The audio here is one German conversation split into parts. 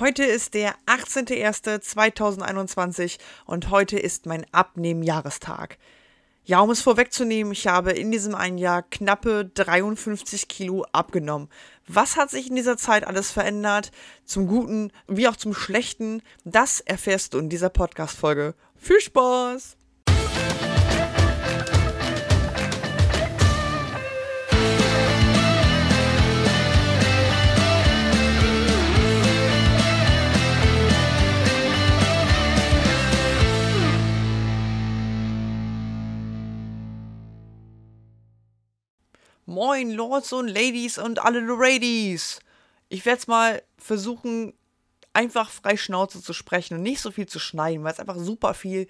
Heute ist der 18.01.2021 und heute ist mein Abnehmen-Jahrestag. Ja, um es vorwegzunehmen, ich habe in diesem einen Jahr knappe 53 Kilo abgenommen. Was hat sich in dieser Zeit alles verändert? Zum Guten wie auch zum Schlechten? Das erfährst du in dieser Podcast-Folge. Viel Spaß! Moin, Lords und Ladies und alle Ladies. Ich werde es mal versuchen, einfach frei Schnauze zu sprechen und nicht so viel zu schneiden, weil es einfach super viel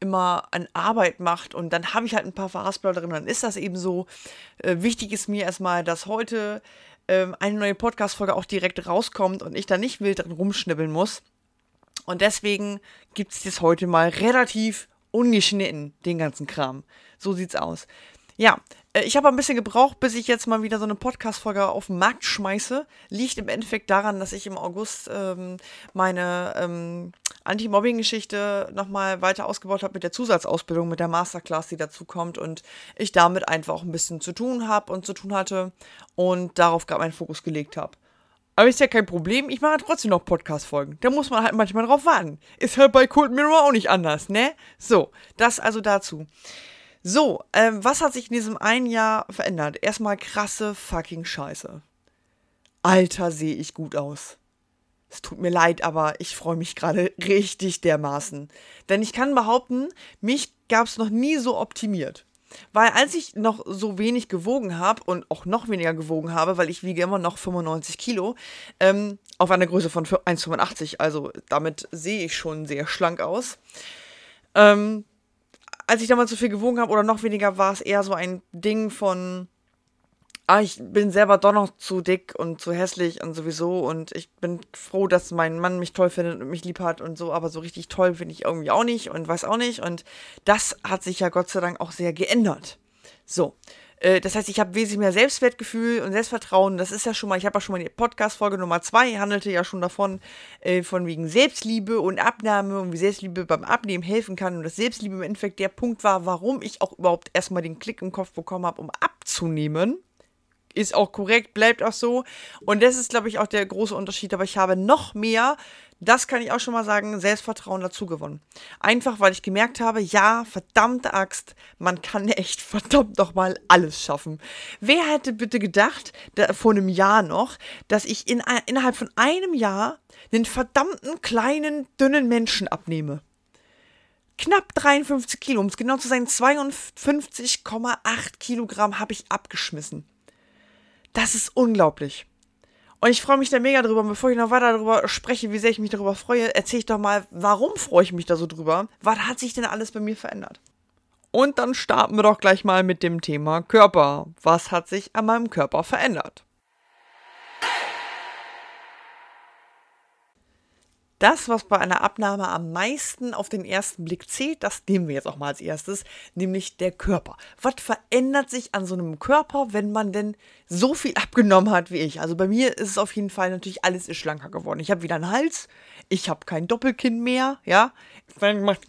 immer an Arbeit macht und dann habe ich halt ein paar Verhaspler drin, dann ist das eben so. Äh, wichtig ist mir erstmal, dass heute ähm, eine neue Podcast-Folge auch direkt rauskommt und ich da nicht wild drin rumschnibbeln muss. Und deswegen gibt es das heute mal relativ ungeschnitten, den ganzen Kram. So sieht's aus. Ja, ich habe ein bisschen gebraucht, bis ich jetzt mal wieder so eine Podcast-Folge auf den Markt schmeiße. Liegt im Endeffekt daran, dass ich im August ähm, meine ähm, Anti-Mobbing-Geschichte nochmal weiter ausgebaut habe mit der Zusatzausbildung, mit der Masterclass, die dazu kommt und ich damit einfach auch ein bisschen zu tun habe und zu tun hatte und darauf gerade meinen Fokus gelegt habe. Aber ist ja kein Problem, ich mache trotzdem noch Podcast-Folgen. Da muss man halt manchmal drauf warten. Ist halt bei Cold Mirror auch nicht anders, ne? So, das also dazu. So, ähm, was hat sich in diesem einen Jahr verändert? Erstmal krasse fucking Scheiße. Alter, sehe ich gut aus. Es tut mir leid, aber ich freue mich gerade richtig dermaßen. Denn ich kann behaupten, mich gab es noch nie so optimiert. Weil als ich noch so wenig gewogen habe und auch noch weniger gewogen habe, weil ich wiege immer noch 95 Kilo, ähm, auf einer Größe von 1,85, also damit sehe ich schon sehr schlank aus, ähm, als ich damals so viel gewogen habe oder noch weniger, war es eher so ein Ding von, ah, ich bin selber doch noch zu dick und zu hässlich und sowieso und ich bin froh, dass mein Mann mich toll findet und mich lieb hat und so, aber so richtig toll finde ich irgendwie auch nicht und weiß auch nicht und das hat sich ja Gott sei Dank auch sehr geändert. So, das heißt, ich habe wesentlich mehr Selbstwertgefühl und Selbstvertrauen. Das ist ja schon mal, ich habe ja schon mal die Podcast-Folge Nummer zwei handelte ja schon davon, äh, von wegen Selbstliebe und Abnahme und wie Selbstliebe beim Abnehmen helfen kann. Und das Selbstliebe im Endeffekt der Punkt war, warum ich auch überhaupt erstmal den Klick im Kopf bekommen habe, um abzunehmen ist auch korrekt, bleibt auch so. Und das ist, glaube ich, auch der große Unterschied. Aber ich habe noch mehr das kann ich auch schon mal sagen, Selbstvertrauen dazu gewonnen. Einfach, weil ich gemerkt habe, ja, verdammte Axt, man kann echt verdammt noch mal alles schaffen. Wer hätte bitte gedacht, da, vor einem Jahr noch, dass ich in, innerhalb von einem Jahr einen verdammten kleinen, dünnen Menschen abnehme? Knapp 53 Kilo, um es genau zu sein, 52,8 Kilogramm habe ich abgeschmissen. Das ist unglaublich. Und ich freue mich da mega drüber. Und bevor ich noch weiter darüber spreche, wie sehr ich mich darüber freue, erzähle ich doch mal, warum freue ich mich da so drüber? Was hat sich denn alles bei mir verändert? Und dann starten wir doch gleich mal mit dem Thema Körper. Was hat sich an meinem Körper verändert? Das, was bei einer Abnahme am meisten auf den ersten Blick zählt, das nehmen wir jetzt auch mal als erstes, nämlich der Körper. Was verändert sich an so einem Körper, wenn man denn so viel abgenommen hat wie ich? Also bei mir ist es auf jeden Fall natürlich alles ist schlanker geworden. Ich habe wieder einen Hals, ich habe kein Doppelkinn mehr, ja. Dann macht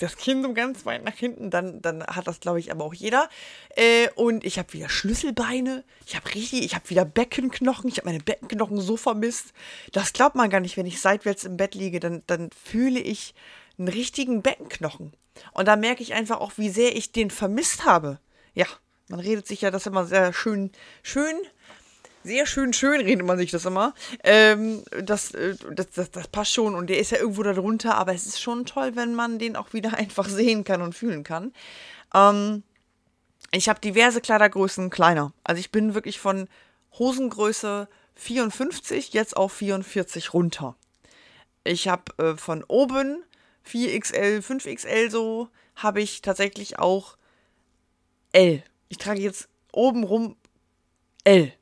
das Kinn so ganz weit nach hinten, dann, dann hat das, glaube ich, aber auch jeder. Äh, und ich habe wieder Schlüsselbeine, ich habe richtig, ich habe wieder Beckenknochen, ich habe meine Beckenknochen so vermisst. Das glaubt man gar nicht, wenn ich seitwärts im Bett liege, dann, dann fühle ich einen richtigen Beckenknochen. Und da merke ich einfach auch, wie sehr ich den vermisst habe. Ja, man redet sich ja das immer sehr schön, schön sehr schön schön redet man sich das immer. Ähm, das, äh, das, das, das, passt schon und der ist ja irgendwo da drunter, aber es ist schon toll, wenn man den auch wieder einfach sehen kann und fühlen kann. Ähm, ich habe diverse Kleidergrößen kleiner. Also ich bin wirklich von Hosengröße 54 jetzt auf 44 runter. Ich habe äh, von oben 4XL, 5XL so, habe ich tatsächlich auch L. Ich trage jetzt oben rum L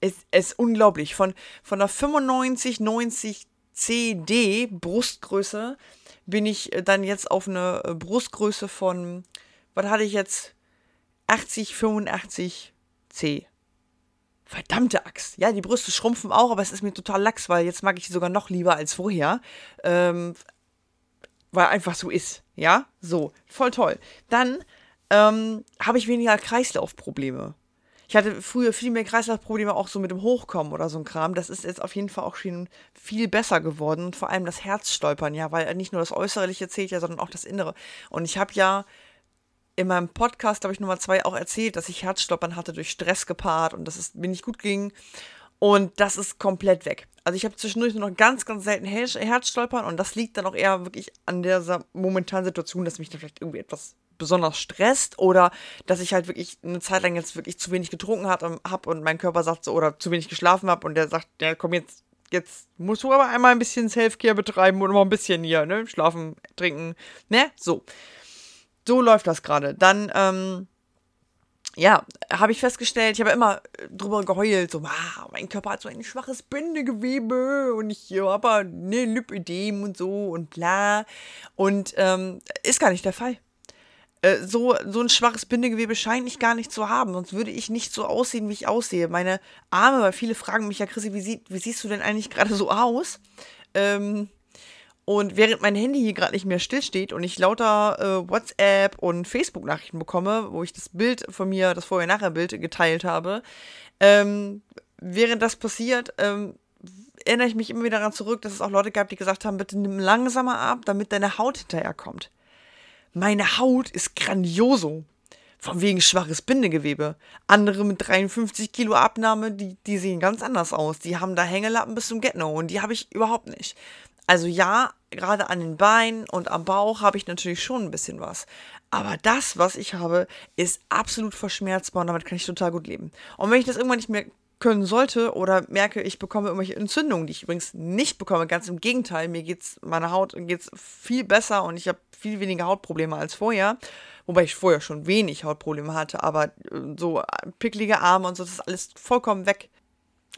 es, ist unglaublich. Von, von der 95, 90 CD Brustgröße bin ich äh, dann jetzt auf eine äh, Brustgröße von, was hatte ich jetzt? 80, 85 C. Verdammte Axt. Ja, die Brüste schrumpfen auch, aber es ist mir total lax, weil jetzt mag ich sie sogar noch lieber als vorher. Ähm, weil einfach so ist. Ja, so. Voll toll. Dann ähm, habe ich weniger Kreislaufprobleme. Ich hatte früher viel mehr Kreislaufprobleme auch so mit dem Hochkommen oder so ein Kram. Das ist jetzt auf jeden Fall auch schon viel besser geworden. Und vor allem das Herzstolpern, ja, weil nicht nur das Äußerliche zählt ja, sondern auch das Innere. Und ich habe ja in meinem Podcast, glaube ich, Nummer zwei auch erzählt, dass ich Herzstolpern hatte durch Stress gepaart und dass es mir nicht gut ging. Und das ist komplett weg. Also ich habe zwischendurch nur noch ganz, ganz selten Herzstolpern und das liegt dann auch eher wirklich an dieser momentanen Situation, dass mich da vielleicht irgendwie etwas besonders stresst oder dass ich halt wirklich eine Zeit lang jetzt wirklich zu wenig getrunken habe und mein Körper sagt so, oder zu wenig geschlafen habe und der sagt, ja komm jetzt, jetzt musst du aber einmal ein bisschen Selfcare betreiben und mal ein bisschen hier, ne, schlafen, trinken, ne, so. So läuft das gerade. Dann, ähm, ja, habe ich festgestellt, ich habe immer drüber geheult, so, wow, mein Körper hat so ein schwaches Bindegewebe und ich habe eine Lipödem und so und bla. Und ähm, ist gar nicht der Fall. Äh, so, so ein schwaches Bindegewebe scheint ich gar nicht zu haben, sonst würde ich nicht so aussehen, wie ich aussehe. Meine Arme, weil viele fragen mich ja, Chrissy, wie, sie, wie siehst du denn eigentlich gerade so aus? Ähm, und während mein Handy hier gerade nicht mehr stillsteht und ich lauter äh, WhatsApp und Facebook-Nachrichten bekomme, wo ich das Bild von mir, das Vorher-Nachher-Bild geteilt habe, ähm, während das passiert, ähm, erinnere ich mich immer wieder daran zurück, dass es auch Leute gab, die gesagt haben, bitte nimm langsamer ab, damit deine Haut hinterherkommt. Meine Haut ist grandioso. Von wegen schwaches Bindegewebe. Andere mit 53 Kilo Abnahme, die, die sehen ganz anders aus. Die haben da Hängelappen bis zum Getno und die habe ich überhaupt nicht. Also ja, gerade an den Beinen und am Bauch habe ich natürlich schon ein bisschen was. Aber das, was ich habe, ist absolut verschmerzbar und damit kann ich total gut leben. Und wenn ich das irgendwann nicht mehr können sollte oder merke, ich bekomme irgendwelche Entzündungen, die ich übrigens nicht bekomme, ganz im Gegenteil, mir geht's, meiner Haut geht's viel besser und ich habe viel weniger Hautprobleme als vorher. Wobei ich vorher schon wenig Hautprobleme hatte, aber äh, so picklige Arme und so, das ist alles vollkommen weg.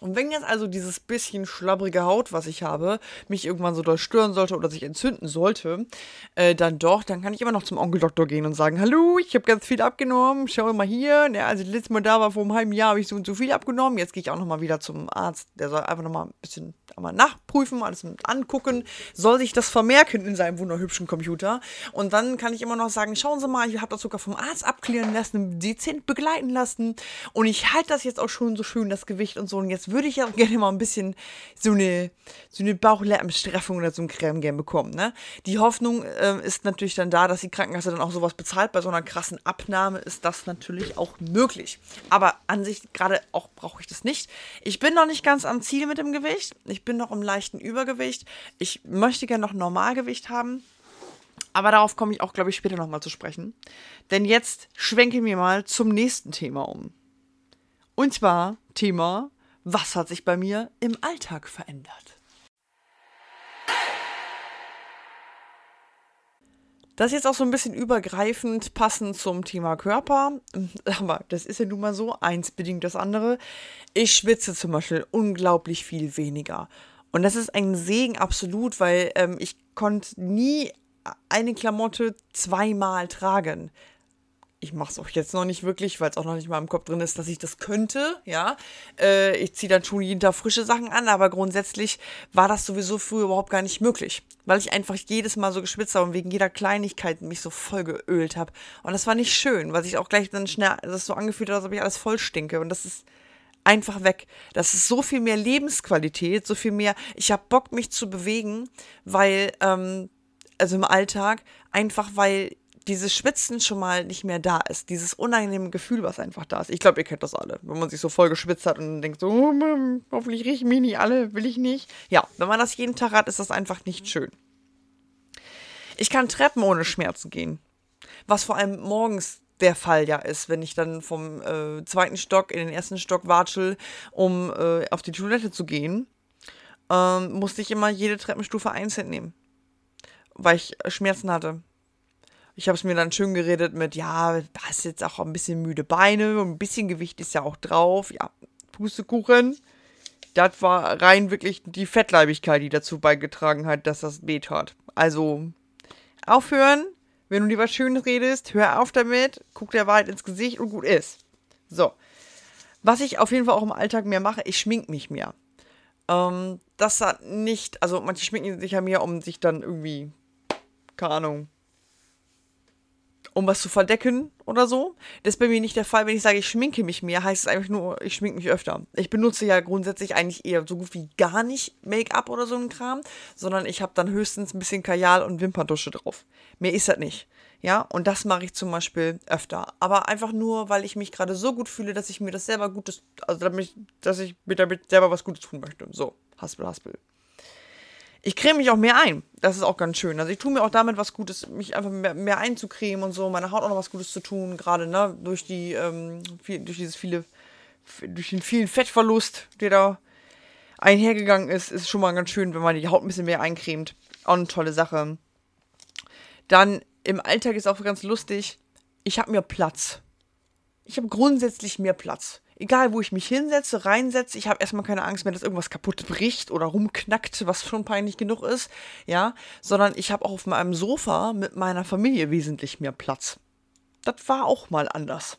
Und wenn jetzt also dieses bisschen schlabbrige Haut, was ich habe, mich irgendwann so doll stören sollte oder sich entzünden sollte, äh, dann doch, dann kann ich immer noch zum Onkeldoktor gehen und sagen, hallo, ich habe ganz viel abgenommen, schau mal hier. Ne, also das letzte Mal da war vor einem halben Jahr, habe ich so und so viel abgenommen. Jetzt gehe ich auch nochmal wieder zum Arzt. Der soll einfach nochmal ein bisschen einmal nachprüfen, alles angucken, soll sich das vermerken in seinem wunderhübschen Computer. Und dann kann ich immer noch sagen, schauen Sie mal, ich habe das sogar vom Arzt abklären lassen, dezent begleiten lassen. Und ich halte das jetzt auch schon so schön, das Gewicht und so. Und jetzt würde ich auch gerne mal ein bisschen so eine, so eine Bauchlappenstraffung oder so ein Creme gerne bekommen. Ne? Die Hoffnung äh, ist natürlich dann da, dass die Krankenkasse dann auch sowas bezahlt. Bei so einer krassen Abnahme ist das natürlich auch möglich. Aber an sich gerade auch brauche ich das nicht. Ich bin noch nicht ganz am Ziel mit dem Gewicht. Ich bin noch im leichten Übergewicht. Ich möchte gerne noch Normalgewicht haben. Aber darauf komme ich auch, glaube ich, später nochmal zu sprechen. Denn jetzt schwenke mir mal zum nächsten Thema um. Und zwar Thema was hat sich bei mir im Alltag verändert? Das ist jetzt auch so ein bisschen übergreifend passend zum Thema Körper. Aber das ist ja nun mal so, eins bedingt das andere. Ich schwitze zum Beispiel unglaublich viel weniger. Und das ist ein Segen absolut, weil ähm, ich konnte nie eine Klamotte zweimal tragen ich mache es auch jetzt noch nicht wirklich, weil es auch noch nicht mal im Kopf drin ist, dass ich das könnte, ja. Äh, ich ziehe dann schon jeden Tag frische Sachen an, aber grundsätzlich war das sowieso früher überhaupt gar nicht möglich, weil ich einfach jedes Mal so geschwitzt habe und wegen jeder Kleinigkeit mich so voll geölt habe. Und das war nicht schön, weil sich auch gleich dann schnell das so angefühlt hat, als ob ich alles voll stinke. Und das ist einfach weg. Das ist so viel mehr Lebensqualität, so viel mehr. Ich habe Bock, mich zu bewegen, weil, ähm, also im Alltag, einfach weil dieses Schwitzen schon mal nicht mehr da ist. Dieses unangenehme Gefühl, was einfach da ist. Ich glaube, ihr kennt das alle. Wenn man sich so voll geschwitzt hat und denkt so, oh, Mann, hoffentlich riechen mich nicht alle, will ich nicht. Ja, wenn man das jeden Tag hat, ist das einfach nicht schön. Ich kann Treppen ohne Schmerzen gehen. Was vor allem morgens der Fall ja ist, wenn ich dann vom äh, zweiten Stock in den ersten Stock watschel, um äh, auf die Toilette zu gehen, ähm, musste ich immer jede Treppenstufe einzeln nehmen, weil ich Schmerzen hatte. Ich habe es mir dann schön geredet mit, ja, hast jetzt auch ein bisschen müde Beine und ein bisschen Gewicht ist ja auch drauf. Ja, Pustekuchen. Das war rein wirklich die Fettleibigkeit, die dazu beigetragen hat, dass das weh. Also aufhören, wenn du dir was Schönes redest, hör auf damit, guck der Wahrheit ins Gesicht und gut ist. So. Was ich auf jeden Fall auch im Alltag mehr mache, ich schmink mich mehr. Ähm, das hat nicht, also manche schminken sich ja mehr, um sich dann irgendwie, keine Ahnung, um was zu verdecken oder so. Das ist bei mir nicht der Fall. Wenn ich sage, ich schminke mich mehr, heißt es einfach nur, ich schminke mich öfter. Ich benutze ja grundsätzlich eigentlich eher so gut wie gar nicht Make-up oder so ein Kram, sondern ich habe dann höchstens ein bisschen Kajal und Wimperntusche drauf. Mehr ist das nicht. Ja, und das mache ich zum Beispiel öfter. Aber einfach nur, weil ich mich gerade so gut fühle, dass ich mir das selber Gutes, also damit, dass ich mir damit selber was Gutes tun möchte. So, haspel, haspel. Ich creme mich auch mehr ein. Das ist auch ganz schön. Also ich tue mir auch damit was Gutes, mich einfach mehr, mehr einzucremen und so, meiner Haut auch noch was Gutes zu tun, gerade ne, durch die, ähm, viel, durch dieses viele, durch den vielen Fettverlust, der da einhergegangen ist, ist schon mal ganz schön, wenn man die Haut ein bisschen mehr eincremt. Auch eine tolle Sache. Dann im Alltag ist auch ganz lustig, ich habe mir Platz. Ich habe grundsätzlich mehr Platz egal wo ich mich hinsetze, reinsetze, ich habe erstmal keine Angst mehr, dass irgendwas kaputt bricht oder rumknackt, was schon peinlich genug ist, ja, sondern ich habe auch auf meinem Sofa mit meiner Familie wesentlich mehr Platz. Das war auch mal anders.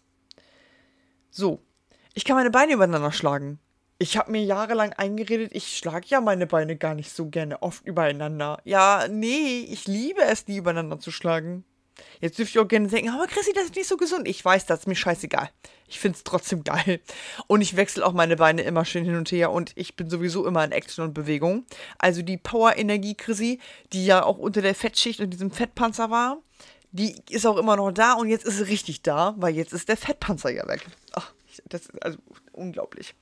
So, ich kann meine Beine übereinander schlagen. Ich habe mir jahrelang eingeredet, ich schlage ja meine Beine gar nicht so gerne oft übereinander. Ja, nee, ich liebe es, die übereinander zu schlagen. Jetzt dürft ihr auch gerne denken, aber Chrissy, das ist nicht so gesund. Ich weiß, das ist mir scheißegal. Ich finde es trotzdem geil. Und ich wechsle auch meine Beine immer schön hin und her und ich bin sowieso immer in Action und Bewegung. Also die Power-Energie, Chrissy, die ja auch unter der Fettschicht und diesem Fettpanzer war, die ist auch immer noch da und jetzt ist sie richtig da, weil jetzt ist der Fettpanzer ja weg. Ach, das ist also unglaublich.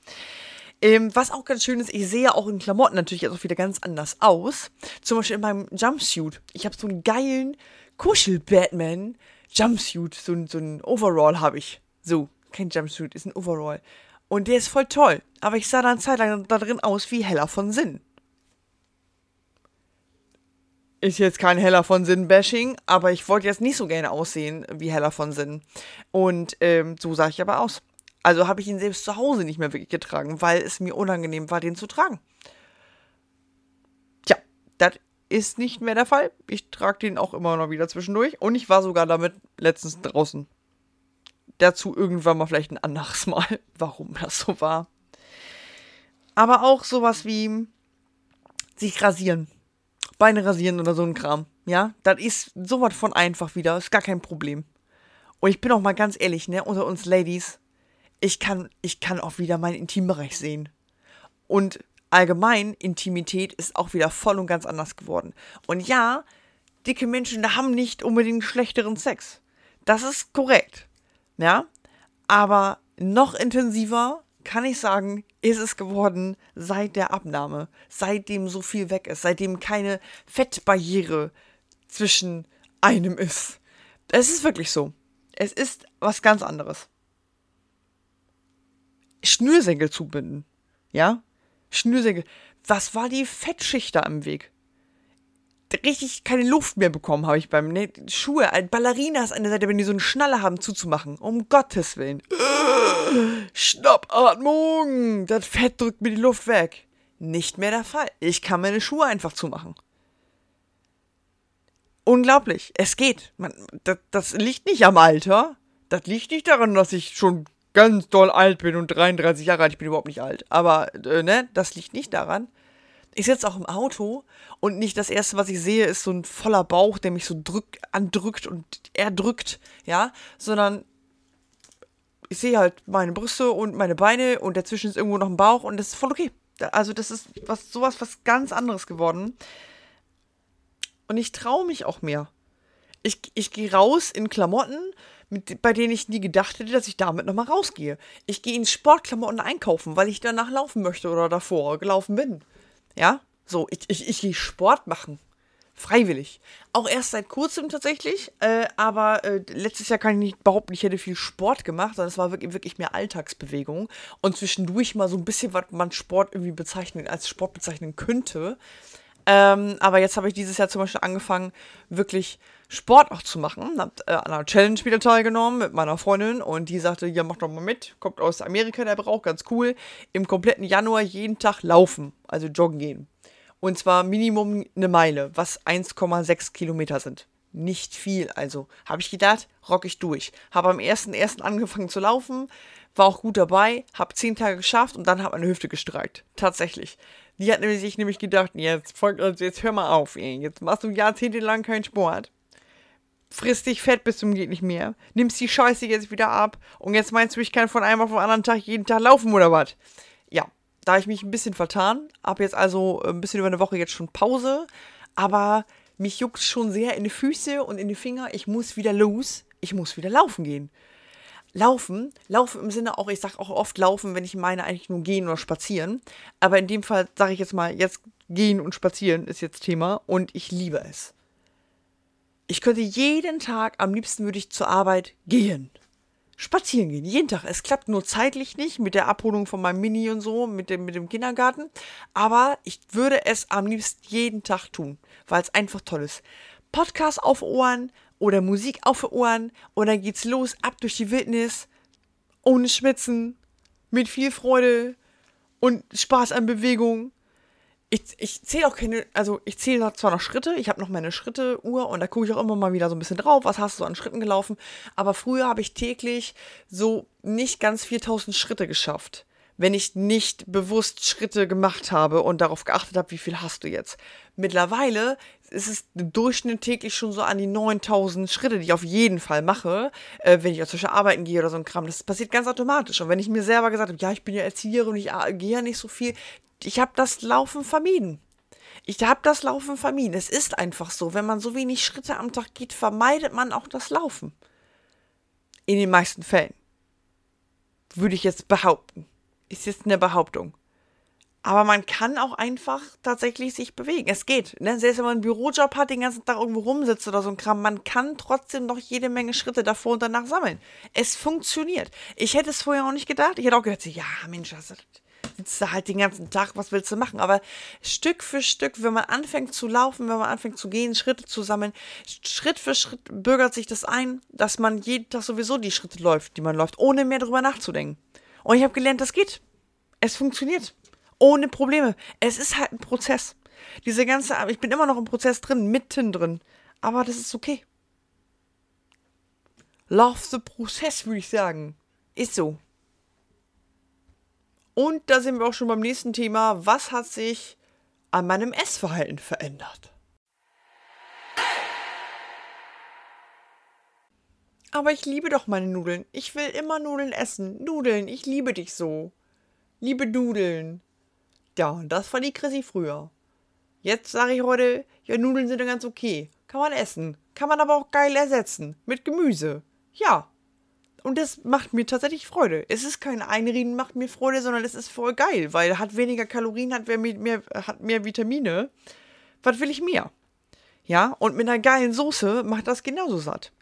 Ähm, was auch ganz schön ist, ich sehe auch in Klamotten natürlich jetzt auch wieder ganz anders aus. Zum Beispiel in meinem Jumpsuit. Ich habe so einen geilen Kuschel-Batman Jumpsuit, so, so ein Overall habe ich. So, kein Jumpsuit, ist ein Overall. Und der ist voll toll. Aber ich sah dann Zeit lang da drin aus wie Heller von Sinn. Ist jetzt kein Heller von Sinn-Bashing, aber ich wollte jetzt nicht so gerne aussehen wie Heller von Sinn. Und ähm, so sah ich aber aus. Also habe ich ihn selbst zu Hause nicht mehr wirklich getragen, weil es mir unangenehm war, den zu tragen. Tja, das ist nicht mehr der Fall. Ich trage den auch immer noch wieder zwischendurch. Und ich war sogar damit letztens draußen. Dazu irgendwann mal vielleicht ein anderes Mal, warum das so war. Aber auch sowas wie sich rasieren. Beine rasieren oder so ein Kram. Ja, das ist sowas von einfach wieder. Ist gar kein Problem. Und ich bin auch mal ganz ehrlich, ne, unter uns Ladies, ich kann, ich kann auch wieder meinen Intimbereich sehen. Und allgemein Intimität ist auch wieder voll und ganz anders geworden. Und ja, dicke Menschen haben nicht unbedingt schlechteren Sex. Das ist korrekt. Ja, aber noch intensiver kann ich sagen, ist es geworden seit der Abnahme, seitdem so viel weg ist, seitdem keine Fettbarriere zwischen einem ist. Es ist wirklich so. Es ist was ganz anderes. Schnürsenkel zubinden. Ja? Schnürsenkel. Was war die Fettschicht da im Weg? Richtig keine Luft mehr bekommen habe ich beim ne, Schuhe, Ballerinas an der Seite, wenn die so eine Schnalle haben, zuzumachen. Um Gottes Willen. Schnappatmung! Das Fett drückt mir die Luft weg. Nicht mehr der Fall. Ich kann meine Schuhe einfach zumachen. Unglaublich. Es geht. Man, das, das liegt nicht am Alter. Das liegt nicht daran, dass ich schon ganz doll alt bin und 33 Jahre alt. Ich bin überhaupt nicht alt. Aber, äh, ne, das liegt nicht daran. Ich sitze auch im Auto und nicht das erste, was ich sehe, ist so ein voller Bauch, der mich so drückt, andrückt und erdrückt, ja, sondern ich sehe halt meine Brüste und meine Beine und dazwischen ist irgendwo noch ein Bauch und das ist voll okay. Also das ist was sowas was ganz anderes geworden. Und ich traue mich auch mehr. Ich, ich gehe raus in Klamotten, mit, bei denen ich nie gedacht hätte, dass ich damit nochmal rausgehe. Ich gehe in Sportklamotten einkaufen, weil ich danach laufen möchte oder davor gelaufen bin. Ja, so, ich, ich, ich gehe Sport machen. Freiwillig. Auch erst seit kurzem tatsächlich, äh, aber äh, letztes Jahr kann ich nicht behaupten, ich hätte viel Sport gemacht, sondern es war wirklich, wirklich mehr Alltagsbewegung und zwischendurch mal so ein bisschen, was man Sport irgendwie bezeichnen, als Sport bezeichnen könnte. Ähm, aber jetzt habe ich dieses Jahr zum Beispiel angefangen, wirklich Sport auch zu machen. Hab äh, an einer Challenge wieder teilgenommen mit meiner Freundin und die sagte, ja, mach doch mal mit. Kommt aus Amerika, der braucht ganz cool. Im kompletten Januar jeden Tag laufen, also joggen gehen. Und zwar Minimum eine Meile, was 1,6 Kilometer sind. Nicht viel, also habe ich gedacht, rock ich durch. Habe am 1.1. angefangen zu laufen, war auch gut dabei, habe zehn Tage geschafft und dann hat meine Hüfte gestreikt. Tatsächlich. Die hat nämlich, sich nämlich gedacht, jetzt, jetzt hör mal auf, ey. jetzt machst du jahrzehntelang keinen Sport. Frisst dich fett bis zum geht nicht mehr. Nimmst die Scheiße jetzt wieder ab. Und jetzt meinst du, ich kann von einem auf den anderen Tag jeden Tag laufen oder was? Ja, da habe ich mich ein bisschen vertan. Hab jetzt also ein bisschen über eine Woche jetzt schon Pause. Aber mich juckt schon sehr in die Füße und in die Finger. Ich muss wieder los. Ich muss wieder laufen gehen. Laufen, laufen im Sinne auch, ich sage auch oft laufen, wenn ich meine eigentlich nur gehen oder spazieren. Aber in dem Fall sage ich jetzt mal, jetzt gehen und spazieren ist jetzt Thema und ich liebe es. Ich könnte jeden Tag, am liebsten würde ich zur Arbeit gehen. Spazieren gehen, jeden Tag. Es klappt nur zeitlich nicht mit der Abholung von meinem Mini und so, mit dem, mit dem Kindergarten. Aber ich würde es am liebsten jeden Tag tun, weil es einfach toll ist. Podcast auf Ohren, oder Musik auf Ohren und dann geht's los, ab durch die Wildnis, ohne Schwitzen, mit viel Freude und Spaß an Bewegung. Ich, ich zähle auch keine, also ich zähle zwar noch Schritte, ich habe noch meine Schritte-Uhr und da gucke ich auch immer mal wieder so ein bisschen drauf, was hast du so an Schritten gelaufen. Aber früher habe ich täglich so nicht ganz 4000 Schritte geschafft wenn ich nicht bewusst Schritte gemacht habe und darauf geachtet habe, wie viel hast du jetzt. Mittlerweile ist es im Durchschnitt täglich schon so an die 9000 Schritte, die ich auf jeden Fall mache, äh, wenn ich auch zwischen arbeiten gehe oder so ein Kram. Das passiert ganz automatisch. Und wenn ich mir selber gesagt habe, ja, ich bin ja Erzieherin und ich gehe ja nicht so viel, ich habe das Laufen vermieden. Ich habe das Laufen vermieden. Es ist einfach so, wenn man so wenig Schritte am Tag geht, vermeidet man auch das Laufen. In den meisten Fällen. Würde ich jetzt behaupten ist jetzt eine Behauptung. Aber man kann auch einfach tatsächlich sich bewegen. Es geht. Ne? Selbst wenn man einen Bürojob hat, den ganzen Tag irgendwo rumsitzt oder so ein Kram, man kann trotzdem noch jede Menge Schritte davor und danach sammeln. Es funktioniert. Ich hätte es vorher auch nicht gedacht. Ich hätte auch gedacht, ja, Mensch, das sitzt da halt den ganzen Tag, was willst du machen? Aber Stück für Stück, wenn man anfängt zu laufen, wenn man anfängt zu gehen, Schritte zu sammeln, Schritt für Schritt bürgert sich das ein, dass man jeden Tag sowieso die Schritte läuft, die man läuft, ohne mehr drüber nachzudenken. Und ich habe gelernt, das geht. Es funktioniert. Ohne Probleme. Es ist halt ein Prozess. Diese ganze, ich bin immer noch im Prozess drin, mittendrin. Aber das ist okay. Love the Prozess, würde ich sagen. Ist so. Und da sind wir auch schon beim nächsten Thema. Was hat sich an meinem Essverhalten verändert? Aber ich liebe doch meine Nudeln. Ich will immer Nudeln essen. Nudeln, ich liebe dich so. Liebe Nudeln. Ja, und das fand die Chrissy früher. Jetzt sage ich heute, ja, Nudeln sind ja ganz okay. Kann man essen. Kann man aber auch geil ersetzen. Mit Gemüse. Ja. Und das macht mir tatsächlich Freude. Es ist kein Einreden macht mir Freude, sondern es ist voll geil, weil hat weniger Kalorien, hat mehr, mehr, hat mehr Vitamine. Was will ich mehr? Ja, und mit einer geilen Soße macht das genauso satt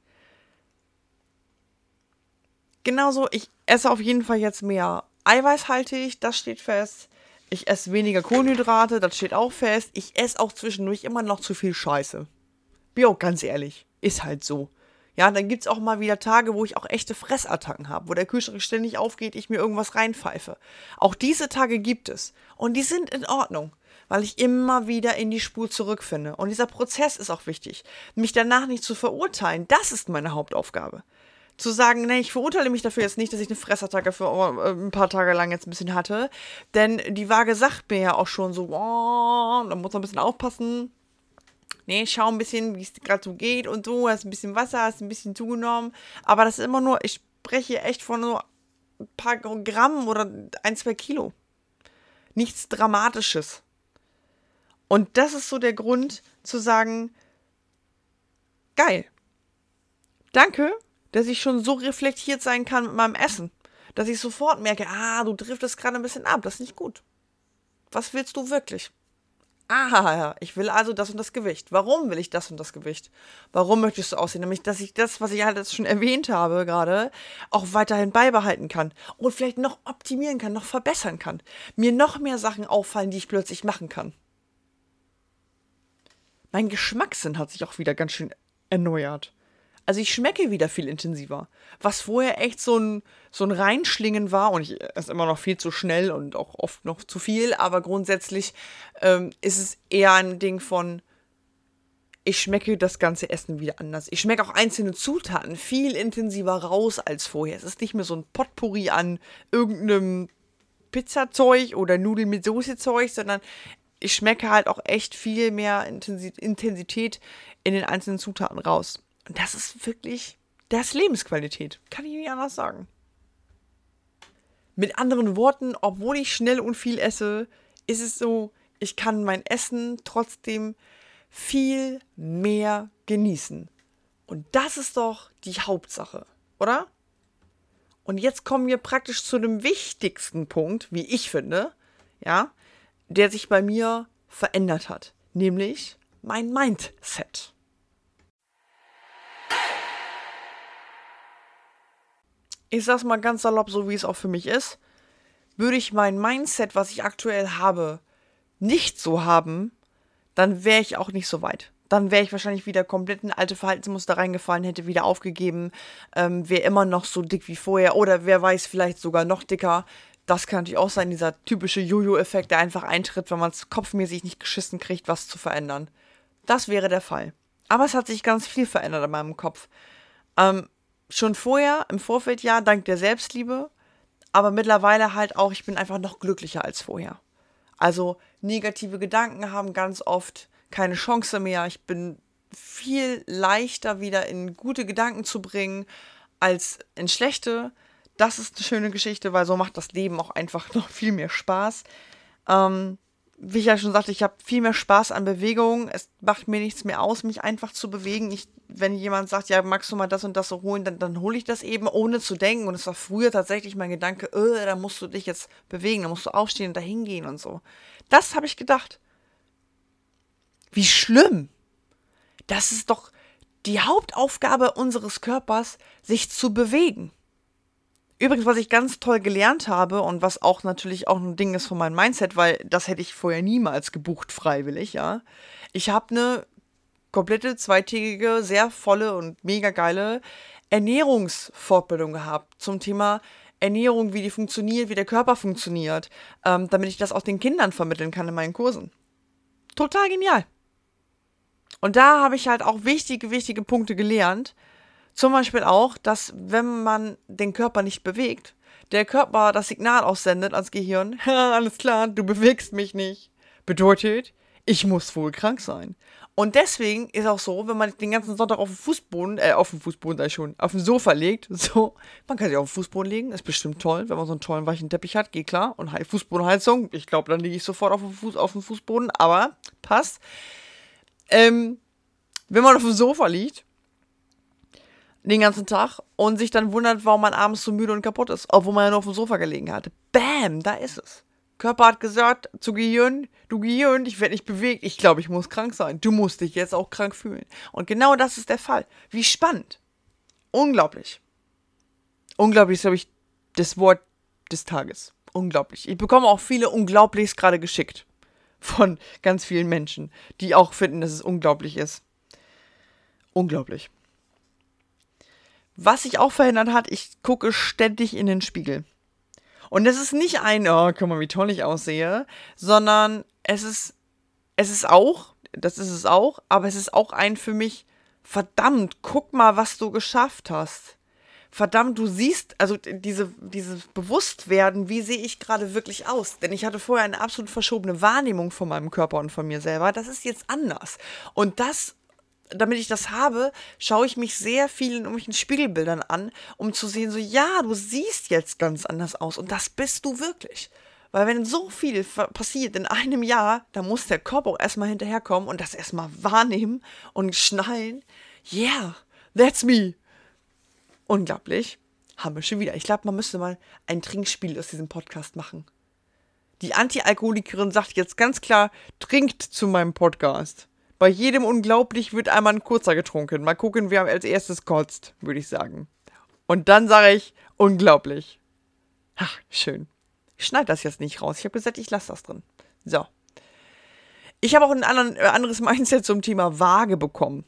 genauso, ich esse auf jeden Fall jetzt mehr eiweißhaltig, das steht fest. Ich esse weniger Kohlenhydrate, das steht auch fest. Ich esse auch zwischendurch immer noch zu viel Scheiße. Auch ganz ehrlich. Ist halt so. Ja, dann gibt es auch mal wieder Tage, wo ich auch echte Fressattacken habe, wo der Kühlschrank ständig aufgeht, ich mir irgendwas reinpfeife. Auch diese Tage gibt es. Und die sind in Ordnung, weil ich immer wieder in die Spur zurückfinde. Und dieser Prozess ist auch wichtig. Mich danach nicht zu verurteilen, das ist meine Hauptaufgabe zu sagen, nee, ich verurteile mich dafür jetzt nicht, dass ich eine Fressattacke für äh, ein paar Tage lang jetzt ein bisschen hatte. Denn die Waage sagt mir ja auch schon so, oh, da muss man ein bisschen aufpassen. Nee, schau ein bisschen, wie es gerade so geht und so. Hast ein bisschen Wasser, hast ein bisschen zugenommen. Aber das ist immer nur, ich spreche echt von nur ein paar Gramm oder ein, zwei Kilo. Nichts Dramatisches. Und das ist so der Grund zu sagen, geil. Danke dass ich schon so reflektiert sein kann mit meinem Essen, dass ich sofort merke, ah, du driftest gerade ein bisschen ab, das ist nicht gut. Was willst du wirklich? Ah, ich will also das und das Gewicht. Warum will ich das und das Gewicht? Warum möchtest du aussehen? Nämlich, dass ich das, was ich halt jetzt schon erwähnt habe gerade, auch weiterhin beibehalten kann und vielleicht noch optimieren kann, noch verbessern kann. Mir noch mehr Sachen auffallen, die ich plötzlich machen kann. Mein Geschmackssinn hat sich auch wieder ganz schön erneuert. Also ich schmecke wieder viel intensiver. Was vorher echt so ein, so ein Reinschlingen war, und ich esse immer noch viel zu schnell und auch oft noch zu viel, aber grundsätzlich ähm, ist es eher ein Ding von, ich schmecke das ganze Essen wieder anders. Ich schmecke auch einzelne Zutaten viel intensiver raus als vorher. Es ist nicht mehr so ein Potpourri an irgendeinem Pizzazeug oder Nudeln mit Soßezeug, sondern ich schmecke halt auch echt viel mehr Intensität in den einzelnen Zutaten raus. Und das ist wirklich, das Lebensqualität. Kann ich nicht anders sagen. Mit anderen Worten, obwohl ich schnell und viel esse, ist es so, ich kann mein Essen trotzdem viel mehr genießen. Und das ist doch die Hauptsache, oder? Und jetzt kommen wir praktisch zu dem wichtigsten Punkt, wie ich finde, ja, der sich bei mir verändert hat, nämlich mein Mindset. Ich sag's mal ganz salopp, so wie es auch für mich ist, würde ich mein Mindset, was ich aktuell habe, nicht so haben, dann wäre ich auch nicht so weit. Dann wäre ich wahrscheinlich wieder komplett in alte Verhaltensmuster reingefallen, hätte wieder aufgegeben, ähm, wäre immer noch so dick wie vorher oder wer weiß, vielleicht sogar noch dicker. Das kann natürlich auch sein, dieser typische Jojo-Effekt, der einfach eintritt, wenn man es kopfmäßig nicht geschissen kriegt, was zu verändern. Das wäre der Fall. Aber es hat sich ganz viel verändert in meinem Kopf. Ähm, schon vorher, im Vorfeld ja, dank der Selbstliebe, aber mittlerweile halt auch, ich bin einfach noch glücklicher als vorher. Also negative Gedanken haben ganz oft keine Chance mehr. Ich bin viel leichter wieder in gute Gedanken zu bringen als in schlechte. Das ist eine schöne Geschichte, weil so macht das Leben auch einfach noch viel mehr Spaß. Ähm, wie ich ja schon sagte, ich habe viel mehr Spaß an Bewegung. Es macht mir nichts mehr aus, mich einfach zu bewegen. Ich, wenn jemand sagt, ja, magst du mal das und das so holen, dann, dann hole ich das eben, ohne zu denken. Und es war früher tatsächlich mein Gedanke, äh, da musst du dich jetzt bewegen, da musst du aufstehen und da hingehen und so. Das habe ich gedacht. Wie schlimm. Das ist doch die Hauptaufgabe unseres Körpers, sich zu bewegen. Übrigens, was ich ganz toll gelernt habe und was auch natürlich auch ein Ding ist von meinem Mindset, weil das hätte ich vorher niemals gebucht freiwillig, ja. Ich habe eine komplette zweitägige, sehr volle und mega geile Ernährungsfortbildung gehabt zum Thema Ernährung, wie die funktioniert, wie der Körper funktioniert, ähm, damit ich das auch den Kindern vermitteln kann in meinen Kursen. Total genial. Und da habe ich halt auch wichtige, wichtige Punkte gelernt, zum Beispiel auch, dass wenn man den Körper nicht bewegt, der Körper das Signal aussendet ans Gehirn, alles klar, du bewegst mich nicht. Bedeutet, ich muss wohl krank sein. Und deswegen ist auch so, wenn man den ganzen Sonntag auf dem Fußboden, äh, auf dem Fußboden da schon, auf dem Sofa legt, so, man kann sich auf den Fußboden legen, ist bestimmt toll, wenn man so einen tollen weichen Teppich hat, geht klar. Und Fußbodenheizung, ich glaube, dann liege ich sofort auf dem, Fuß, auf dem Fußboden, aber passt. Ähm, wenn man auf dem Sofa liegt den ganzen Tag und sich dann wundert, warum man abends so müde und kaputt ist, obwohl man ja nur auf dem Sofa gelegen hat. Bam, da ist es. Körper hat gesagt zu Gehirn, du Gehirn, ich werde nicht bewegt, ich glaube, ich muss krank sein. Du musst dich jetzt auch krank fühlen. Und genau das ist der Fall. Wie spannend. Unglaublich. Unglaublich ist, glaube ich, das Wort des Tages. Unglaublich. Ich bekomme auch viele Unglaublichs gerade geschickt. Von ganz vielen Menschen, die auch finden, dass es unglaublich ist. Unglaublich. Was sich auch verhindert hat, ich gucke ständig in den Spiegel. Und es ist nicht ein, oh, guck mal, wie toll ich aussehe, sondern es ist, es ist auch, das ist es auch, aber es ist auch ein für mich, verdammt, guck mal, was du geschafft hast. Verdammt, du siehst, also diese, dieses Bewusstwerden, wie sehe ich gerade wirklich aus? Denn ich hatte vorher eine absolut verschobene Wahrnehmung von meinem Körper und von mir selber. Das ist jetzt anders. Und das damit ich das habe, schaue ich mich sehr viel in irgendwelchen Spiegelbildern an, um zu sehen, so, ja, du siehst jetzt ganz anders aus und das bist du wirklich. Weil wenn so viel passiert in einem Jahr, dann muss der Körper auch erstmal hinterherkommen und das erstmal wahrnehmen und schnallen. Yeah, that's me. Unglaublich. Haben wir schon wieder. Ich glaube, man müsste mal ein Trinkspiel aus diesem Podcast machen. Die Anti-Alkoholikerin sagt jetzt ganz klar, trinkt zu meinem Podcast. Bei jedem unglaublich wird einmal ein kurzer getrunken. Mal gucken, wer als erstes kotzt, würde ich sagen. Und dann sage ich, unglaublich. Ach, schön. Ich schneide das jetzt nicht raus. Ich habe gesagt, ich lasse das drin. So. Ich habe auch ein anderen, äh, anderes Mindset zum Thema Waage bekommen.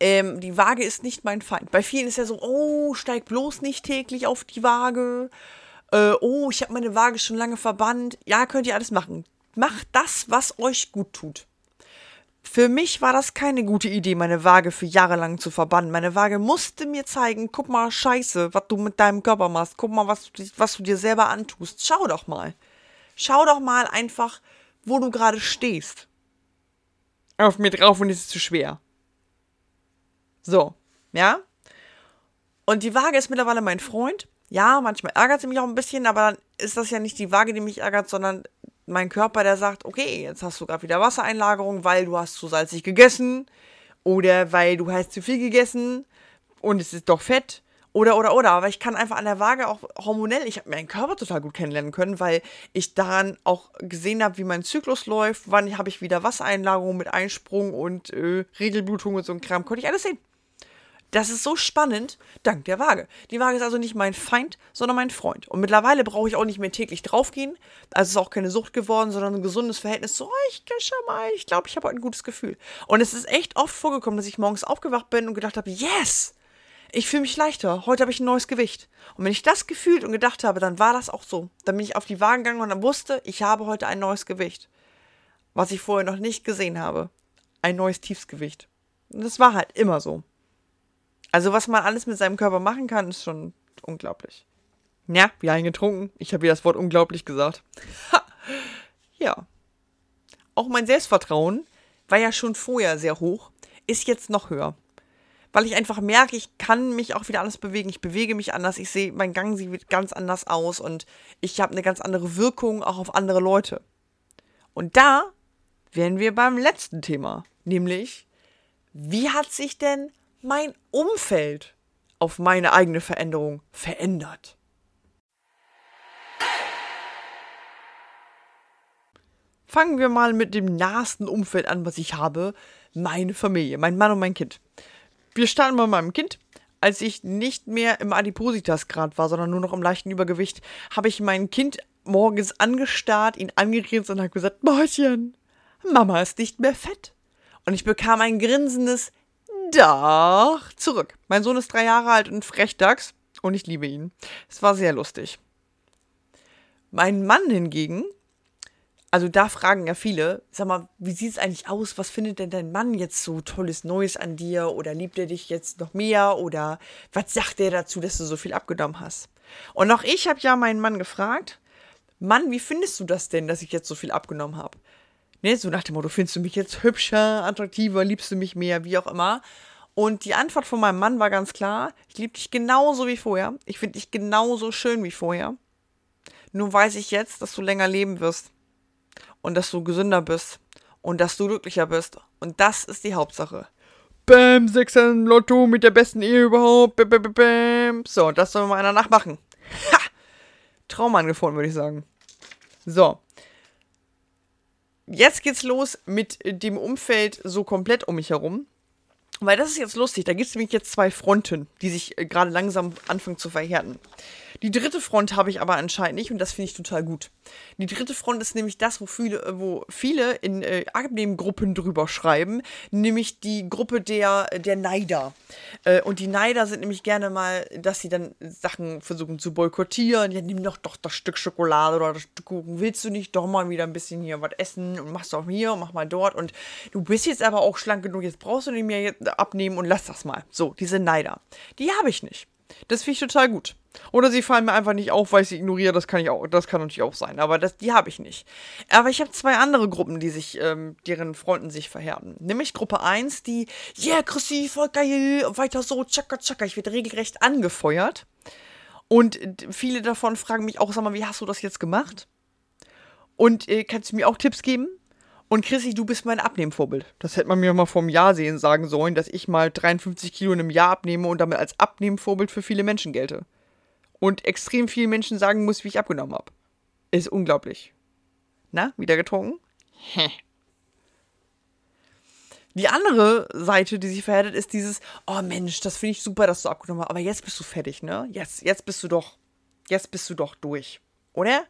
Ähm, die Waage ist nicht mein Feind. Bei vielen ist ja so, oh, steig bloß nicht täglich auf die Waage. Äh, oh, ich habe meine Waage schon lange verbannt. Ja, könnt ihr alles machen. Macht das, was euch gut tut Für mich war das keine gute Idee, meine Waage für Jahre lang zu verbannen. Meine Waage musste mir zeigen, guck mal, scheiße, was du mit deinem Körper machst. Guck mal, was, was du dir selber antust. Schau doch mal. Schau doch mal einfach, wo du gerade stehst. Auf mir drauf und es ist zu schwer. So, ja? Und die Waage ist mittlerweile mein Freund. Ja, manchmal ärgert sie mich auch ein bisschen, aber dann ist das ja nicht die Waage, die mich ärgert, sondern mein Körper, der sagt, okay, jetzt hast du gerade wieder Wassereinlagerung, weil du hast zu salzig gegessen oder weil du hast zu viel gegessen und es ist doch Fett oder oder oder. Aber ich kann einfach an der Waage auch hormonell, ich habe meinen Körper total gut kennenlernen können, weil ich daran auch gesehen habe, wie mein Zyklus läuft, wann habe ich wieder Wassereinlagerung mit Einsprung und äh, Regelblutung und so ein Kram, konnte ich alles sehen. Das ist so spannend, dank der Waage. Die Waage ist also nicht mein Feind, sondern mein Freund. Und mittlerweile brauche ich auch nicht mehr täglich draufgehen. Also ist auch keine Sucht geworden, sondern ein gesundes Verhältnis zu, oh, ich schau mal, ich glaube, ich habe heute ein gutes Gefühl. Und es ist echt oft vorgekommen, dass ich morgens aufgewacht bin und gedacht habe, yes, ich fühle mich leichter, heute habe ich ein neues Gewicht. Und wenn ich das gefühlt und gedacht habe, dann war das auch so. Dann bin ich auf die Waage gegangen und dann wusste, ich habe heute ein neues Gewicht. Was ich vorher noch nicht gesehen habe. Ein neues Tiefsgewicht. Und das war halt immer so. Also, was man alles mit seinem Körper machen kann, ist schon unglaublich. Ja, wieder eingetrunken. Ich habe wieder das Wort unglaublich gesagt. Ha. Ja. Auch mein Selbstvertrauen war ja schon vorher sehr hoch, ist jetzt noch höher. Weil ich einfach merke, ich kann mich auch wieder alles bewegen. Ich bewege mich anders. Ich sehe, mein Gang sieht ganz anders aus und ich habe eine ganz andere Wirkung auch auf andere Leute. Und da wären wir beim letzten Thema, nämlich, wie hat sich denn mein Umfeld auf meine eigene Veränderung verändert. Fangen wir mal mit dem nahesten Umfeld an, was ich habe. Meine Familie, mein Mann und mein Kind. Wir starten bei meinem Kind. Als ich nicht mehr im Adipositas-Grad war, sondern nur noch im leichten Übergewicht, habe ich mein Kind morgens angestarrt, ihn angegrinst und habe gesagt, Mäuschen, Mama ist nicht mehr fett. Und ich bekam ein grinsendes doch zurück. Mein Sohn ist drei Jahre alt und Frechdachs und ich liebe ihn. Es war sehr lustig. Mein Mann hingegen, also da fragen ja viele, sag mal, wie sieht es eigentlich aus? Was findet denn dein Mann jetzt so tolles Neues an dir? Oder liebt er dich jetzt noch mehr? Oder was sagt er dazu, dass du so viel abgenommen hast? Und auch ich habe ja meinen Mann gefragt, Mann, wie findest du das denn, dass ich jetzt so viel abgenommen habe? Ne, so nach dem Motto, findest du mich jetzt hübscher, attraktiver, liebst du mich mehr, wie auch immer. Und die Antwort von meinem Mann war ganz klar, ich liebe dich genauso wie vorher. Ich finde dich genauso schön wie vorher. Nur weiß ich jetzt, dass du länger leben wirst. Und dass du gesünder bist. Und dass du glücklicher bist. Und das ist die Hauptsache. Bäm, Sechser im Lotto mit der besten Ehe überhaupt. Bäm, bäm, bäm. So, das soll mal einer nachmachen. Ha! Traum angefunden, würde ich sagen. So, jetzt geht's los mit dem Umfeld so komplett um mich herum. Weil das ist jetzt lustig. Da gibt es nämlich jetzt zwei Fronten, die sich äh, gerade langsam anfangen zu verhärten. Die dritte Front habe ich aber anscheinend nicht und das finde ich total gut. Die dritte Front ist nämlich das, wo viele, wo viele in äh, Abnehmgruppen drüber schreiben, nämlich die Gruppe der, der Neider. Äh, und die Neider sind nämlich gerne mal, dass sie dann Sachen versuchen zu boykottieren. Ja, nimm doch doch das Stück Schokolade oder das Stück Kuchen. Willst du nicht doch mal wieder ein bisschen hier was essen und machst auch hier und mach mal dort. Und du bist jetzt aber auch schlank genug, jetzt brauchst du nicht mehr abnehmen und lass das mal. So, diese Neider. Die habe ich nicht. Das finde ich total gut. Oder sie fallen mir einfach nicht auf, weil ich sie ignoriere. Das kann ich auch, das kann natürlich auch sein. Aber das, die habe ich nicht. Aber ich habe zwei andere Gruppen, die sich, ähm, deren Fronten sich verhärten. Nämlich Gruppe 1, die, yeah, Chrissy, voll geil, weiter so, tschakka, tschakka. Ich werde regelrecht angefeuert. Und viele davon fragen mich auch, sag mal, wie hast du das jetzt gemacht? Und äh, kannst du mir auch Tipps geben? Und Chrissy, du bist mein Abnehmvorbild. Das hätte man mir mal vor einem Jahr sehen sagen sollen, dass ich mal 53 Kilo in einem Jahr abnehme und damit als Abnehmvorbild für viele Menschen gelte. Und extrem vielen Menschen sagen muss, wie ich abgenommen habe. Ist unglaublich. Na, wieder getrunken? Hä. Die andere Seite, die sich verhärtet, ist dieses, oh Mensch, das finde ich super, dass du abgenommen hast, aber jetzt bist du fertig, ne? Jetzt, jetzt bist du doch, jetzt bist du doch durch. Oder?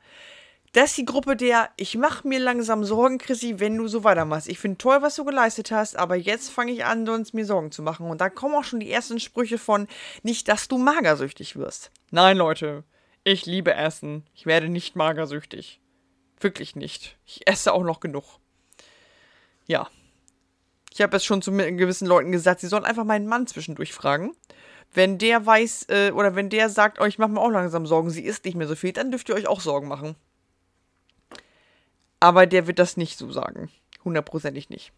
Das ist die Gruppe der, ich mache mir langsam Sorgen, Chrissy, wenn du so weitermachst. Ich finde toll, was du geleistet hast, aber jetzt fange ich an, sonst mir Sorgen zu machen. Und da kommen auch schon die ersten Sprüche von, nicht, dass du magersüchtig wirst. Nein, Leute, ich liebe Essen. Ich werde nicht magersüchtig. Wirklich nicht. Ich esse auch noch genug. Ja. Ich habe es schon zu gewissen Leuten gesagt, sie sollen einfach meinen Mann zwischendurch fragen. Wenn der weiß, äh, oder wenn der sagt, oh, ich mache mir auch langsam Sorgen, sie isst nicht mehr so viel, dann dürft ihr euch auch Sorgen machen. Aber der wird das nicht so sagen. Hundertprozentig nicht.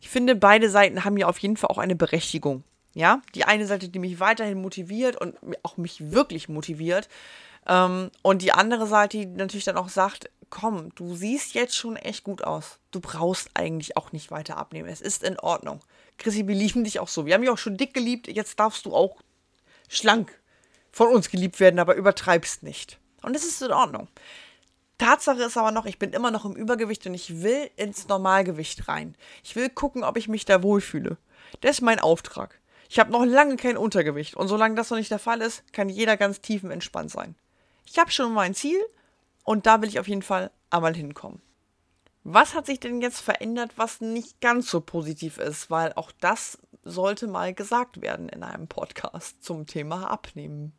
Ich finde, beide Seiten haben ja auf jeden Fall auch eine Berechtigung. Ja, die eine Seite, die mich weiterhin motiviert und auch mich wirklich motiviert. Ähm, und die andere Seite, die natürlich dann auch sagt, komm, du siehst jetzt schon echt gut aus. Du brauchst eigentlich auch nicht weiter abnehmen. Es ist in Ordnung. Chrissy, wir lieben dich auch so. Wir haben dich auch schon dick geliebt. Jetzt darfst du auch schlank von uns geliebt werden, aber übertreibst nicht. Und es ist in Ordnung. Tatsache ist aber noch, ich bin immer noch im Übergewicht und ich will ins Normalgewicht rein. Ich will gucken, ob ich mich da wohlfühle. Das ist mein Auftrag. Ich habe noch lange kein Untergewicht und solange das noch nicht der Fall ist, kann jeder ganz tiefenentspannt sein. Ich habe schon mein Ziel und da will ich auf jeden Fall einmal hinkommen. Was hat sich denn jetzt verändert, was nicht ganz so positiv ist? Weil auch das sollte mal gesagt werden in einem Podcast zum Thema Abnehmen.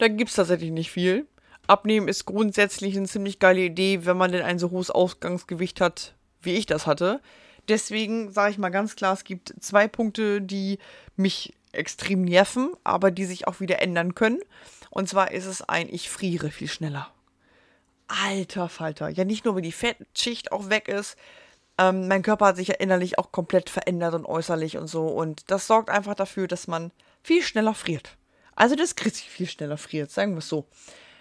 Da gibt es tatsächlich nicht viel. Abnehmen ist grundsätzlich eine ziemlich geile Idee, wenn man denn ein so hohes Ausgangsgewicht hat, wie ich das hatte. Deswegen sage ich mal ganz klar, es gibt zwei Punkte, die mich extrem nerven, aber die sich auch wieder ändern können. Und zwar ist es ein, ich friere viel schneller. Alter Falter. Ja, nicht nur, weil die Fettschicht auch weg ist. Ähm, mein Körper hat sich ja innerlich auch komplett verändert und äußerlich und so. Und das sorgt einfach dafür, dass man viel schneller friert. Also das Chrissy viel schneller friert, sagen wir es so.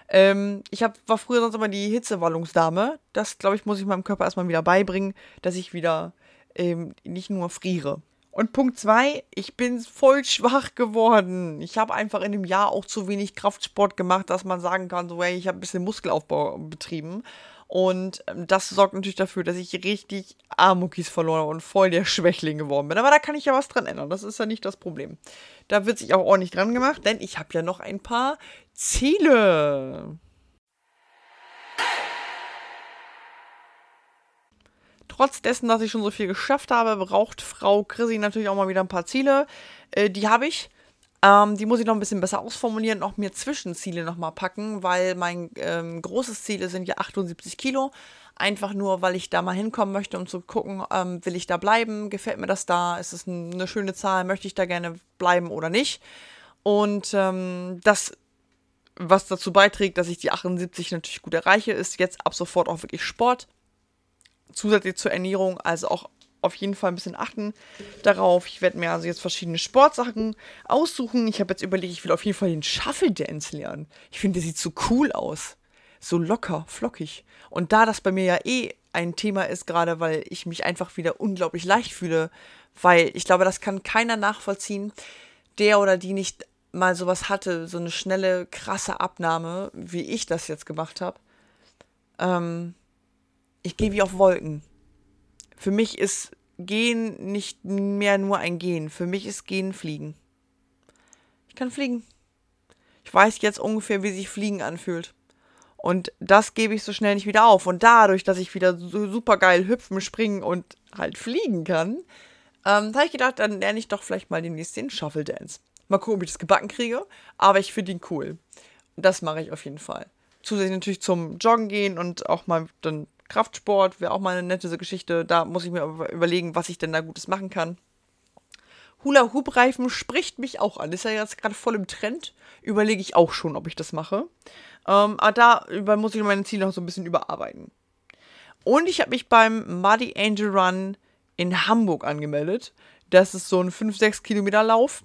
Ähm, ich hab, war früher sonst immer die Hitzewallungsdame. Das, glaube ich, muss ich meinem Körper erstmal wieder beibringen, dass ich wieder ähm, nicht nur friere. Und Punkt zwei, ich bin voll schwach geworden. Ich habe einfach in dem Jahr auch zu wenig Kraftsport gemacht, dass man sagen kann, so, hey, ich habe ein bisschen Muskelaufbau betrieben. Und ähm, das sorgt natürlich dafür, dass ich richtig Armukis verloren habe und voll der Schwächling geworden bin. Aber da kann ich ja was dran ändern. Das ist ja nicht das Problem. Da wird sich auch ordentlich dran gemacht, denn ich habe ja noch ein paar Ziele. trotz dessen, dass ich schon so viel geschafft habe, braucht Frau Chrissy natürlich auch mal wieder ein paar Ziele. Äh, die habe ich. Ähm, die muss ich noch ein bisschen besser ausformulieren auch mir Zwischenziele nochmal packen, weil mein ähm, großes Ziel sind ja 78 Kilo. Einfach nur, weil ich da mal hinkommen möchte, um zu gucken, ähm, will ich da bleiben, gefällt mir das da, ist es eine schöne Zahl, möchte ich da gerne bleiben oder nicht. Und ähm, das, was dazu beiträgt, dass ich die 78 natürlich gut erreiche, ist jetzt ab sofort auch wirklich Sport zusätzlich zur Ernährung, also auch auf jeden Fall ein bisschen achten darauf. Ich werde mir also jetzt verschiedene Sportsachen aussuchen. Ich habe jetzt überlegt, ich will auf jeden Fall den Shuffle Dance lernen. Ich finde, der sieht so cool aus. So locker, flockig. Und da das bei mir ja eh ein Thema ist, gerade weil ich mich einfach wieder unglaublich leicht fühle, weil ich glaube, das kann keiner nachvollziehen, der oder die nicht mal sowas hatte, so eine schnelle, krasse Abnahme, wie ich das jetzt gemacht habe. Ähm, ich gehe wie auf Wolken. Für mich ist Gehen nicht mehr nur ein Gehen. Für mich ist Gehen Fliegen. Ich kann fliegen. Ich weiß jetzt ungefähr, wie sich Fliegen anfühlt. Und das gebe ich so schnell nicht wieder auf. Und dadurch, dass ich wieder so super geil hüpfen, springen und halt fliegen kann, ähm, habe ich gedacht, dann lerne ich doch vielleicht mal demnächst den Shuffle Dance. Mal gucken, ob ich das gebacken kriege. Aber ich finde ihn cool. Das mache ich auf jeden Fall. Zusätzlich natürlich zum Joggen gehen und auch mal dann Kraftsport wäre auch mal eine nette Geschichte. Da muss ich mir überlegen, was ich denn da Gutes machen kann. Hula-Hoop-Reifen spricht mich auch an. Ist ja jetzt gerade voll im Trend. Überlege ich auch schon, ob ich das mache. Ähm, aber da muss ich meine Ziele noch so ein bisschen überarbeiten. Und ich habe mich beim Muddy Angel Run in Hamburg angemeldet. Das ist so ein 5-6 Kilometer Lauf.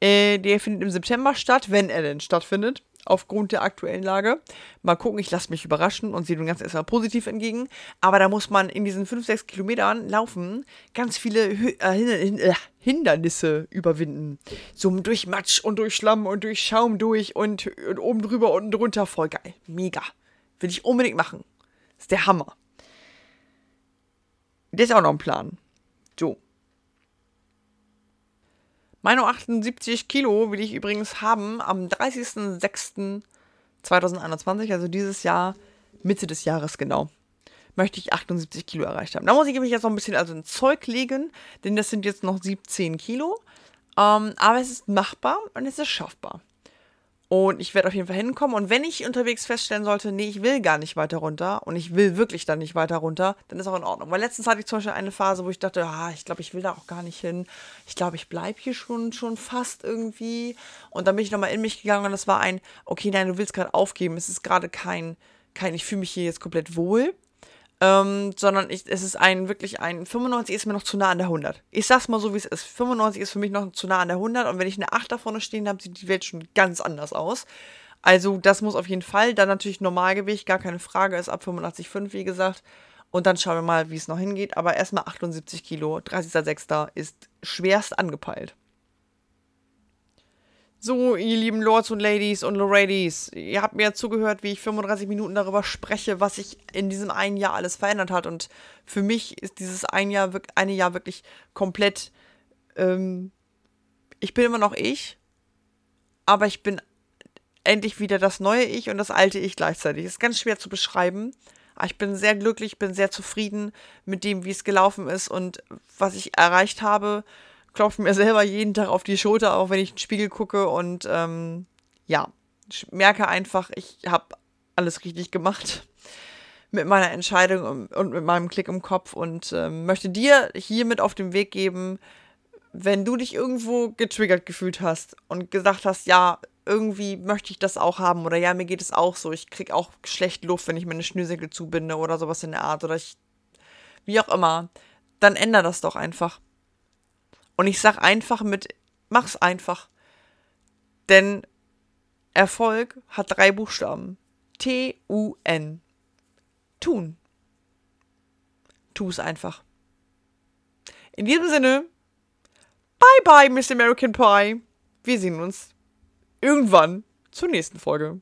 Äh, der findet im September statt, wenn er denn stattfindet aufgrund der aktuellen Lage. Mal gucken, ich lasse mich überraschen und sehe dem Ganzen erstmal positiv entgegen. Aber da muss man in diesen 5, 6 Kilometern laufen, ganz viele äh, äh, Hindernisse überwinden. So durch Matsch und durch Schlamm und durch Schaum durch und, und oben drüber, unten drunter. Voll geil. Mega. Will ich unbedingt machen. ist der Hammer. Der ist auch noch ein Plan. So. Meine 78 Kilo will ich übrigens haben am 30.06.2021, also dieses Jahr, Mitte des Jahres genau, möchte ich 78 Kilo erreicht haben. Da muss ich mich jetzt noch ein bisschen also ins Zeug legen, denn das sind jetzt noch 17 Kilo. Ähm, aber es ist machbar und es ist schaffbar. Und ich werde auf jeden Fall hinkommen. Und wenn ich unterwegs feststellen sollte, nee, ich will gar nicht weiter runter und ich will wirklich dann nicht weiter runter, dann ist auch in Ordnung. Weil letztens hatte ich zum Beispiel eine Phase, wo ich dachte, ah, ich glaube, ich will da auch gar nicht hin. Ich glaube, ich bleibe hier schon, schon fast irgendwie. Und dann bin ich nochmal in mich gegangen und das war ein, okay, nein, du willst gerade aufgeben. Es ist gerade kein, kein, ich fühle mich hier jetzt komplett wohl. Ähm, sondern ich, es ist ein wirklich ein 95 ist mir noch zu nah an der 100. Ich sag's mal so, wie es ist. 95 ist für mich noch zu nah an der 100 und wenn ich eine 8 da vorne stehen habe, sieht die Welt schon ganz anders aus. Also das muss auf jeden Fall. Dann natürlich Normalgewicht, gar keine Frage, ist ab 85,5 wie gesagt. Und dann schauen wir mal, wie es noch hingeht. Aber erstmal 78 Kilo, 30.06. ist schwerst angepeilt. So, ihr lieben Lords und Ladies und Loradies, ihr habt mir zugehört, wie ich 35 Minuten darüber spreche, was sich in diesem einen Jahr alles verändert hat. Und für mich ist dieses ein Jahr, eine Jahr wirklich komplett. Ähm, ich bin immer noch ich, aber ich bin endlich wieder das neue Ich und das alte Ich gleichzeitig. Ist ganz schwer zu beschreiben. Ich bin sehr glücklich, bin sehr zufrieden mit dem, wie es gelaufen ist und was ich erreicht habe klopfe mir selber jeden Tag auf die Schulter, auch wenn ich in den Spiegel gucke und ähm, ja, merke einfach, ich habe alles richtig gemacht mit meiner Entscheidung und mit meinem Klick im Kopf und ähm, möchte dir hiermit auf den Weg geben, wenn du dich irgendwo getriggert gefühlt hast und gesagt hast, ja, irgendwie möchte ich das auch haben oder ja, mir geht es auch so, ich krieg auch schlecht Luft, wenn ich meine Schnürsenkel zubinde oder sowas in der Art oder ich, wie auch immer, dann änder das doch einfach. Und ich sag einfach mit, mach's einfach. Denn Erfolg hat drei Buchstaben. T-U-N. Tun. Tu es einfach. In diesem Sinne, bye bye, Miss American Pie. Wir sehen uns irgendwann zur nächsten Folge.